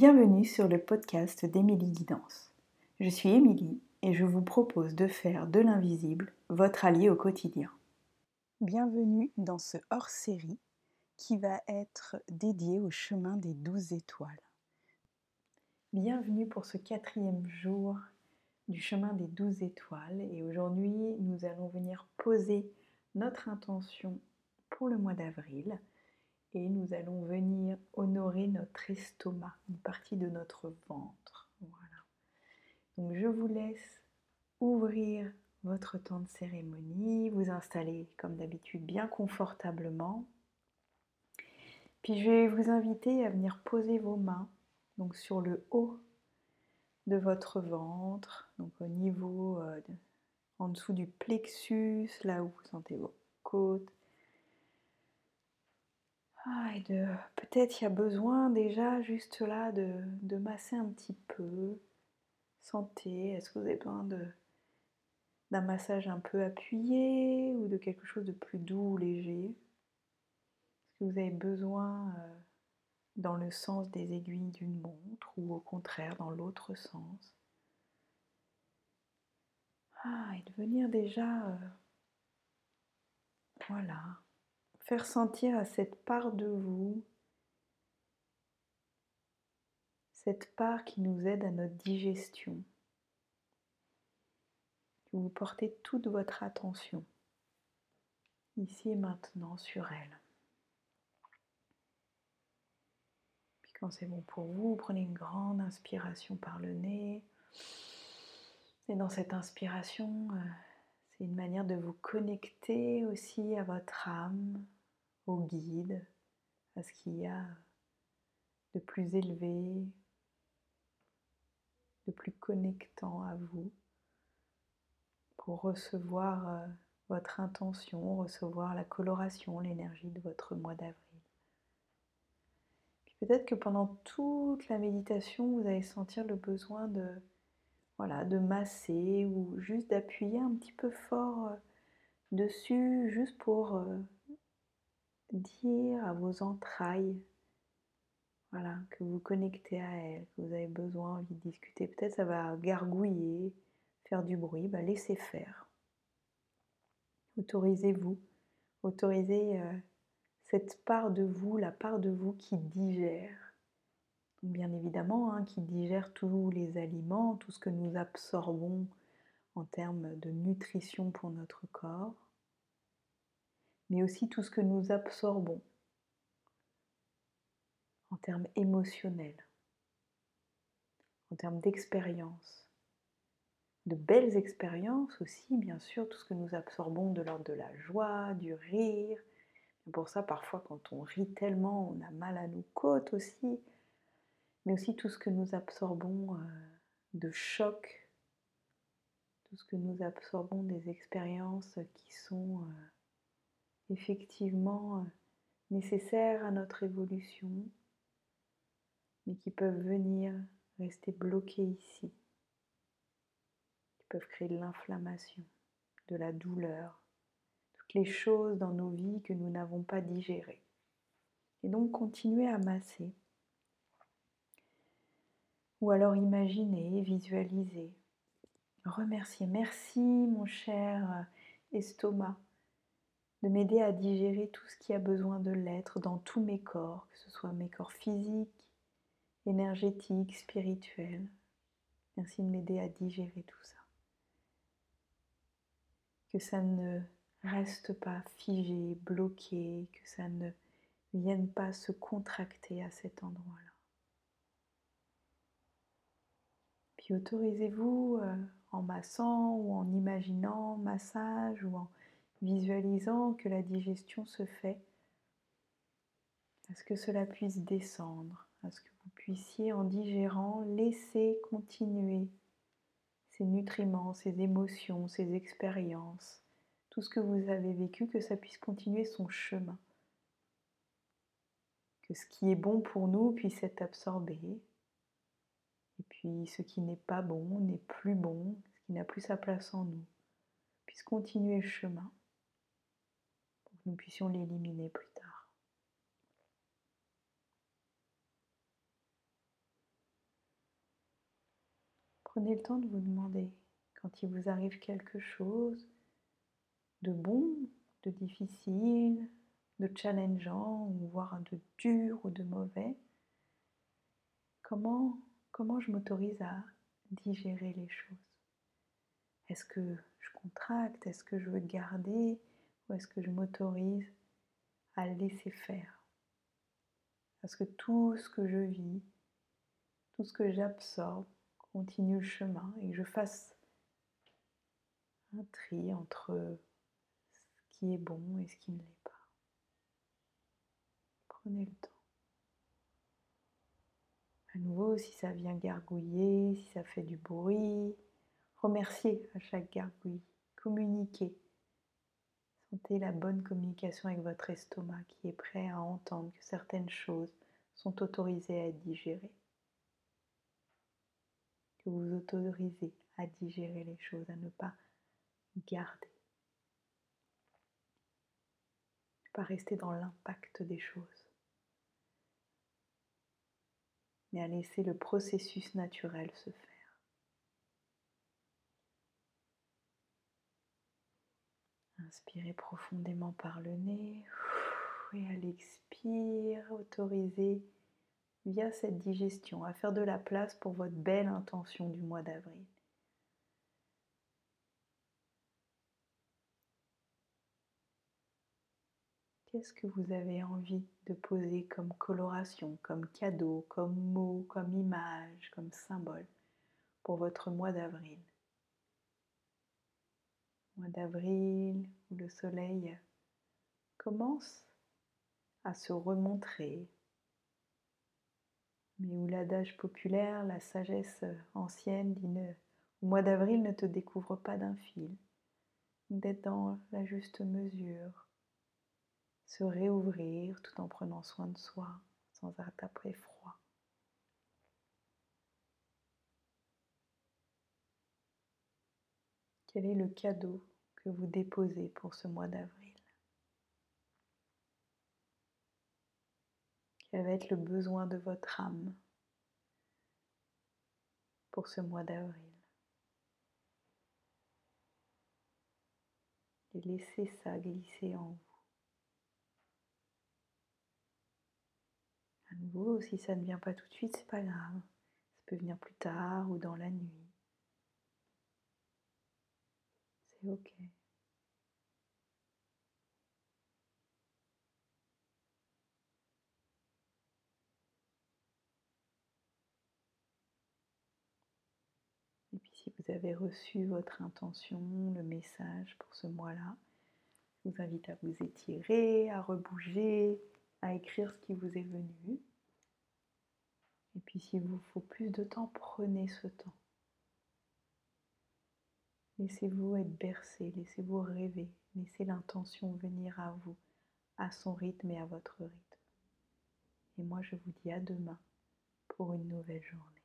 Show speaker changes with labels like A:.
A: Bienvenue sur le podcast d'Émilie Guidance. Je suis Émilie et je vous propose de faire de l'invisible votre allié au quotidien. Bienvenue dans ce hors-série qui va être dédié au chemin des douze étoiles. Bienvenue pour ce quatrième jour du chemin des douze étoiles et aujourd'hui nous allons venir poser notre intention pour le mois d'avril nous allons venir honorer notre estomac, une partie de notre ventre. Voilà. Donc je vous laisse ouvrir votre temps de cérémonie, vous installer comme d'habitude bien confortablement. Puis je vais vous inviter à venir poser vos mains donc sur le haut de votre ventre, donc au niveau euh, en dessous du plexus, là où vous sentez vos côtes. Ah, et de peut-être il y a besoin déjà juste là de, de masser un petit peu. Sentez, est-ce que vous avez besoin d'un massage un peu appuyé ou de quelque chose de plus doux ou léger? Est-ce que vous avez besoin euh, dans le sens des aiguilles d'une montre ou au contraire dans l'autre sens? Ah, et de venir déjà, euh, voilà, faire sentir à cette part de vous, cette part qui nous aide à notre digestion, vous portez toute votre attention ici et maintenant sur elle. Quand c'est bon pour vous, prenez une grande inspiration par le nez. Et dans cette inspiration, euh, c'est une manière de vous connecter aussi à votre âme, au guide, à ce qu'il y a de plus élevé, de plus connectant à vous, pour recevoir euh, votre intention, recevoir la coloration, l'énergie de votre mois d'avril. Peut-être que pendant toute la méditation, vous allez sentir le besoin de, voilà, de masser ou juste d'appuyer un petit peu fort euh, dessus, juste pour euh, dire à vos entrailles voilà, que vous connectez à elles, que vous avez besoin, envie de discuter. Peut-être ça va gargouiller, faire du bruit, bah laissez faire. Autorisez-vous, autorisez euh, cette part de vous, la part de vous qui digère. Bien évidemment, hein, qui digère tous les aliments, tout ce que nous absorbons en termes de nutrition pour notre corps, mais aussi tout ce que nous absorbons en termes émotionnels, en termes d'expérience, de belles expériences aussi, bien sûr, tout ce que nous absorbons de l'ordre de la joie, du rire, pour ça, parfois, quand on rit tellement, on a mal à nos côtes aussi, mais aussi tout ce que nous absorbons euh, de choc, tout ce que nous absorbons des expériences qui sont euh, effectivement euh, nécessaires à notre évolution, mais qui peuvent venir rester bloquées ici, qui peuvent créer de l'inflammation, de la douleur, les choses dans nos vies que nous n'avons pas digérées. Et donc continuez à masser. Ou alors imaginez, visualisez. Remerciez. Merci mon cher estomac de m'aider à digérer tout ce qui a besoin de l'être dans tous mes corps, que ce soit mes corps physiques, énergétiques, spirituels. Merci de m'aider à digérer tout ça. Que ça ne reste pas figé, bloqué, que ça ne vienne pas se contracter à cet endroit-là. Puis autorisez-vous euh, en massant ou en imaginant massage ou en visualisant que la digestion se fait, à ce que cela puisse descendre, à ce que vous puissiez en digérant laisser continuer ces nutriments, ces émotions, ces expériences tout ce que vous avez vécu, que ça puisse continuer son chemin? Que ce qui est bon pour nous puisse être absorbé. Et puis ce qui n'est pas bon, n'est plus bon, ce qui n'a plus sa place en nous, puisse continuer le chemin nous puissions l'éliminer plus tard. Prenez le temps de vous demander quand il vous arrive quelque chose de bon, de difficile, de challengeant, voire de dur ou de mauvais, comment, comment je m'autorise à digérer les choses? Est-ce que je contracte? Est-ce que je veux garder? Ou est-ce que je m'autorise à laisser faire? Parce que tout ce que je vis, tout ce que j'absorbe, continue le chemin et que je fasse un tri entre ce qui est bon et ce qui ne l'est pas. Prenez le temps. À nouveau, si ça vient gargouiller, si ça fait du bruit, remerciez à chaque gargouille, communiquez. Sentez la bonne communication avec votre estomac qui est prêt à entendre que certaines choses sont autorisées à être digérées. Que vous autorisez à digérer les choses, à ne pas garder. Ne pas rester dans l'impact des choses. Mais à laisser le processus naturel se faire. Inspirez profondément par le nez et à l'expire, autorisez via cette digestion à faire de la place pour votre belle intention du mois d'avril. Qu'est-ce que vous avez envie de poser comme coloration, comme cadeau, comme mot, comme image, comme symbole pour votre mois d'avril? Mois d'avril où le soleil commence à se remontrer, mais où l'adage populaire, la sagesse ancienne dit au mois d'avril ne te découvre pas d'un fil, d'être dans la juste mesure, se réouvrir tout en prenant soin de soi sans attaper froid. Quel est le cadeau que vous déposez pour ce mois d'avril Quel va être le besoin de votre âme pour ce mois d'avril? Et laissez ça glisser en vous. À nouveau, si ça ne vient pas tout de suite, c'est pas grave. Ça peut venir plus tard ou dans la nuit. Et puis si vous avez reçu votre intention, le message pour ce mois-là, je vous invite à vous étirer, à rebouger, à écrire ce qui vous est venu. Et puis s'il vous faut plus de temps, prenez ce temps. Laissez-vous être bercé, laissez-vous rêver, laissez l'intention venir à vous, à son rythme et à votre rythme. Et moi je vous dis à demain pour une nouvelle journée.